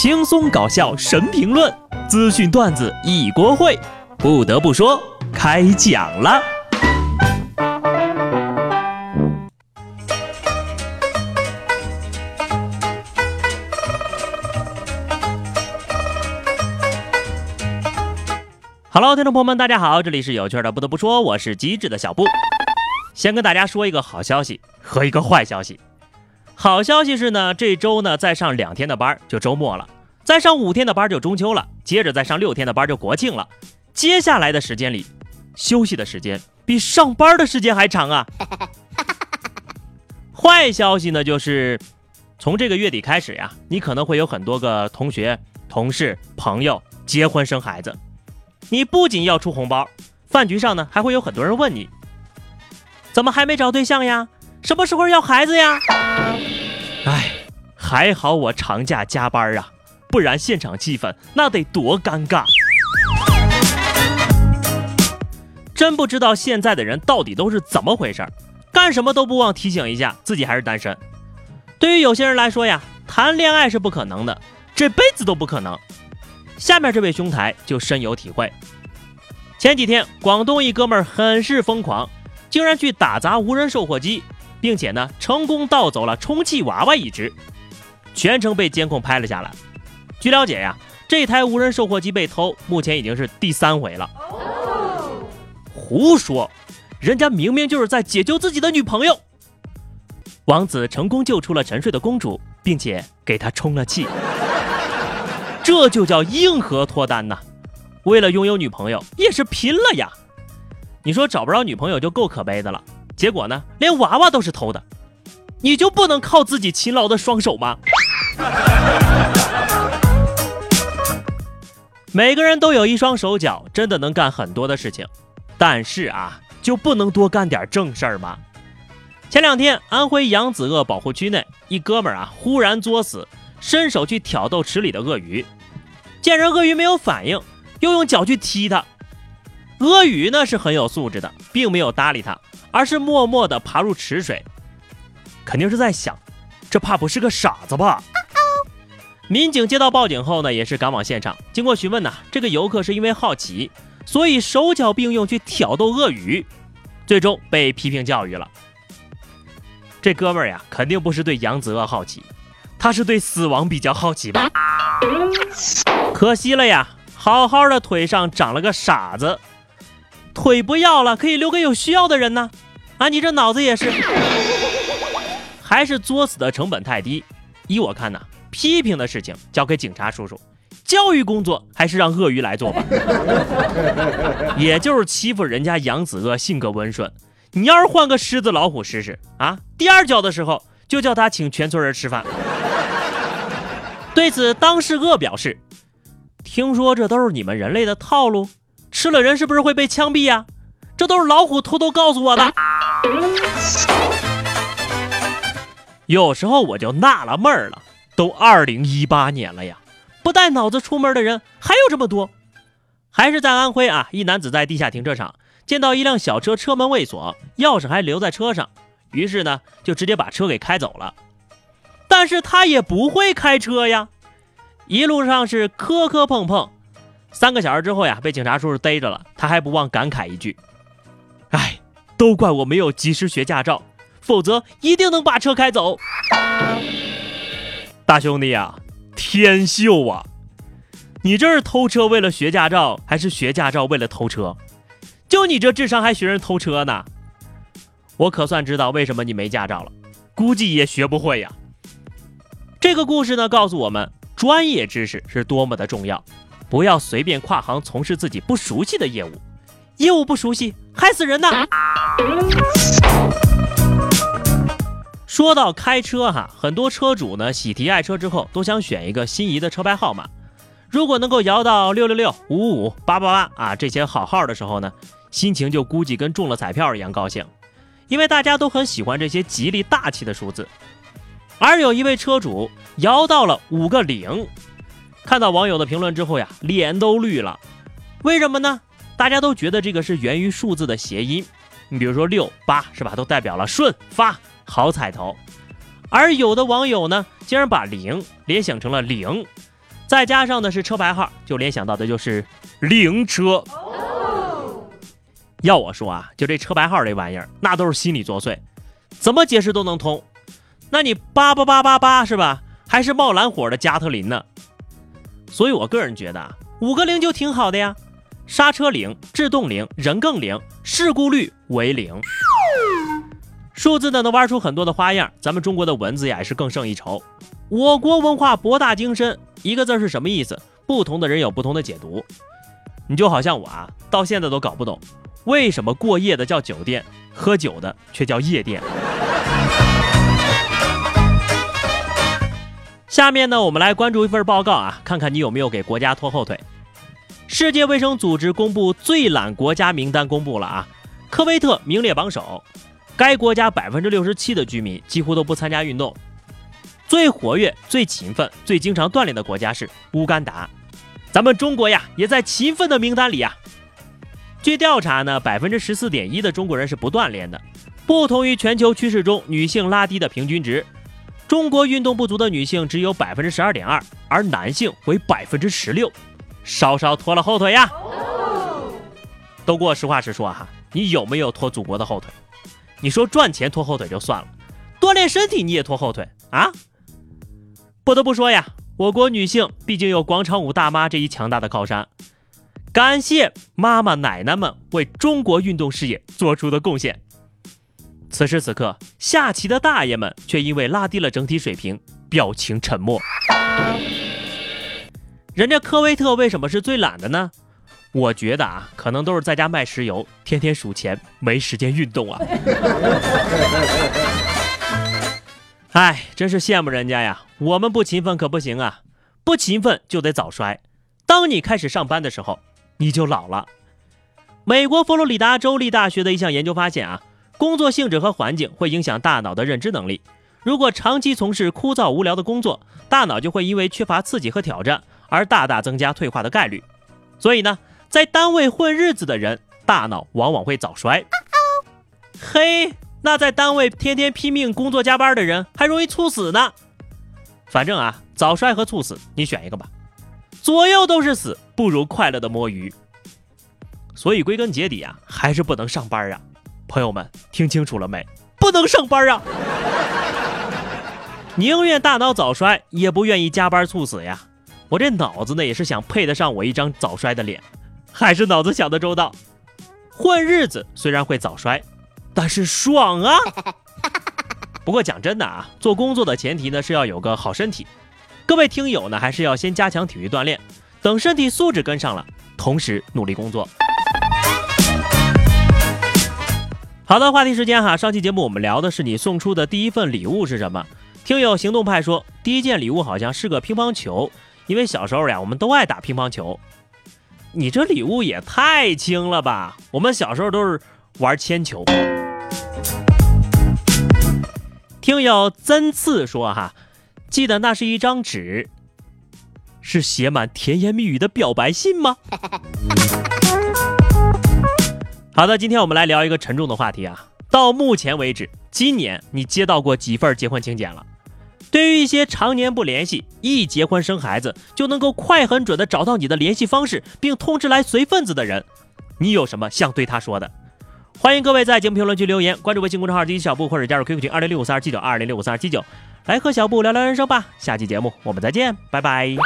轻松搞笑神评论，资讯段子一锅烩。不得不说，开讲了。Hello，听众朋友们，大家好，这里是有趣的。不得不说，我是机智的小布。先跟大家说一个好消息和一个坏消息。好消息是呢，这周呢再上两天的班就周末了，再上五天的班就中秋了，接着再上六天的班就国庆了。接下来的时间里，休息的时间比上班的时间还长啊。坏消息呢，就是从这个月底开始呀，你可能会有很多个同学、同事、朋友结婚生孩子，你不仅要出红包，饭局上呢还会有很多人问你，怎么还没找对象呀？什么时候要孩子呀？还好我长假加班啊，不然现场气氛那得多尴尬。真不知道现在的人到底都是怎么回事，干什么都不忘提醒一下自己还是单身。对于有些人来说呀，谈恋爱是不可能的，这辈子都不可能。下面这位兄台就深有体会。前几天，广东一哥们儿很是疯狂，竟然去打砸无人售货机。并且呢，成功盗走了充气娃娃一只，全程被监控拍了下来。据了解呀，这台无人售货机被偷，目前已经是第三回了。胡说，人家明明就是在解救自己的女朋友。王子成功救出了沉睡的公主，并且给她充了气，这就叫硬核脱单呐！为了拥有女朋友，也是拼了呀！你说找不着女朋友就够可悲的了。结果呢，连娃娃都是偷的，你就不能靠自己勤劳的双手吗？每个人都有一双手脚，真的能干很多的事情，但是啊，就不能多干点正事儿吗？前两天，安徽扬子鳄保护区内，一哥们儿啊，忽然作死，伸手去挑逗池里的鳄鱼，见人鳄鱼没有反应，又用脚去踢它，鳄鱼呢是很有素质的，并没有搭理他。而是默默地爬入池水，肯定是在想，这怕不是个傻子吧？民警接到报警后呢，也是赶往现场。经过询问呢，这个游客是因为好奇，所以手脚并用去挑逗鳄鱼，最终被批评教育了。这哥们儿呀，肯定不是对扬子鳄好奇，他是对死亡比较好奇吧？可惜了呀，好好的腿上长了个傻子。腿不要了，可以留给有需要的人呢。啊，你这脑子也是，还是作死的成本太低。依我看呢，批评的事情交给警察叔叔，教育工作还是让鳄鱼来做吧。也就是欺负人家扬子鳄性格温顺，你要是换个狮子老虎试试啊，第二脚的时候就叫他请全村人吃饭。对此，当事鳄表示：“听说这都是你们人类的套路。”吃了人是不是会被枪毙呀？这都是老虎偷偷告诉我的。有时候我就纳了闷儿了，都二零一八年了呀，不带脑子出门的人还有这么多。还是在安徽啊，一男子在地下停车场见到一辆小车车门未锁，钥匙还留在车上，于是呢就直接把车给开走了。但是他也不会开车呀，一路上是磕磕碰碰。三个小时之后呀，被警察叔叔逮着了，他还不忘感慨一句：“哎，都怪我没有及时学驾照，否则一定能把车开走。”大兄弟呀，天秀啊！你这是偷车为了学驾照，还是学驾照为了偷车？就你这智商还学人偷车呢？我可算知道为什么你没驾照了，估计也学不会呀。这个故事呢，告诉我们专业知识是多么的重要。不要随便跨行从事自己不熟悉的业务，业务不熟悉害死人呐！说到开车哈，很多车主呢喜提爱车之后都想选一个心仪的车牌号码，如果能够摇到六六六、五五五、八八八啊这些好号的时候呢，心情就估计跟中了彩票一样高兴，因为大家都很喜欢这些吉利大气的数字。而有一位车主摇到了五个零。看到网友的评论之后呀，脸都绿了。为什么呢？大家都觉得这个是源于数字的谐音。你比如说六八是吧，都代表了顺发好彩头。而有的网友呢，竟然把零联想成了零，再加上呢是车牌号，就联想到的就是灵车。要我说啊，就这车牌号这玩意儿，那都是心理作祟，怎么解释都能通。那你八八八八八是吧？还是冒蓝火的加特林呢？所以我个人觉得啊，五个零就挺好的呀，刹车零，制动零，人更零，事故率为零。数字呢能玩出很多的花样，咱们中国的文字呀也是更胜一筹。我国文化博大精深，一个字是什么意思？不同的人有不同的解读。你就好像我啊，到现在都搞不懂。为什么过夜的叫酒店，喝酒的却叫夜店？下面呢，我们来关注一份报告啊，看看你有没有给国家拖后腿。世界卫生组织公布最懒国家名单公布了啊，科威特名列榜首。该国家百分之六十七的居民几乎都不参加运动。最活跃、最勤奋、最经常锻炼的国家是乌干达。咱们中国呀，也在勤奋的名单里啊。据调查呢，百分之十四点一的中国人是不锻炼的，不同于全球趋势中女性拉低的平均值，中国运动不足的女性只有百分之十二点二，而男性为百分之十六，稍稍拖了后腿呀。都给我实话实说哈，你有没有拖祖国的后腿？你说赚钱拖后腿就算了，锻炼身体你也拖后腿啊？不得不说呀，我国女性毕竟有广场舞大妈这一强大的靠山。感谢妈妈奶奶们为中国运动事业做出的贡献。此时此刻，下棋的大爷们却因为拉低了整体水平，表情沉默。人家科威特为什么是最懒的呢？我觉得啊，可能都是在家卖石油，天天数钱，没时间运动啊。哎，真是羡慕人家呀！我们不勤奋可不行啊，不勤奋就得早衰。当你开始上班的时候。你就老了。美国佛罗里达州立大学的一项研究发现啊，工作性质和环境会影响大脑的认知能力。如果长期从事枯燥无聊的工作，大脑就会因为缺乏刺激和挑战而大大增加退化的概率。所以呢，在单位混日子的人，大脑往往会早衰。嘿，那在单位天天拼命工作加班的人，还容易猝死呢。反正啊，早衰和猝死，你选一个吧。左右都是死，不如快乐的摸鱼。所以归根结底啊，还是不能上班啊！朋友们，听清楚了没？不能上班啊！宁愿大脑早衰，也不愿意加班猝死呀！我这脑子呢，也是想配得上我一张早衰的脸，还是脑子想的周到。混日子虽然会早衰，但是爽啊！不过讲真的啊，做工作的前提呢，是要有个好身体。各位听友呢，还是要先加强体育锻炼，等身体素质跟上了，同时努力工作。好的，话题时间哈，上期节目我们聊的是你送出的第一份礼物是什么？听友行动派说，第一件礼物好像是个乒乓球，因为小时候呀，我们都爱打乒乓球。你这礼物也太轻了吧？我们小时候都是玩铅球。听友曾次说哈。记得那是一张纸，是写满甜言蜜语的表白信吗？好的，今天我们来聊一个沉重的话题啊。到目前为止，今年你接到过几份结婚请柬了？对于一些常年不联系，一结婚生孩子就能够快很准的找到你的联系方式，并通知来随份子的人，你有什么想对他说的？欢迎各位在节目评论区留言，关注微信公众号“第一小布”或者加入 QQ 群二零六五三二七九二零六五三二七九。来和小布聊聊人生吧，下期节目我们再见，拜拜。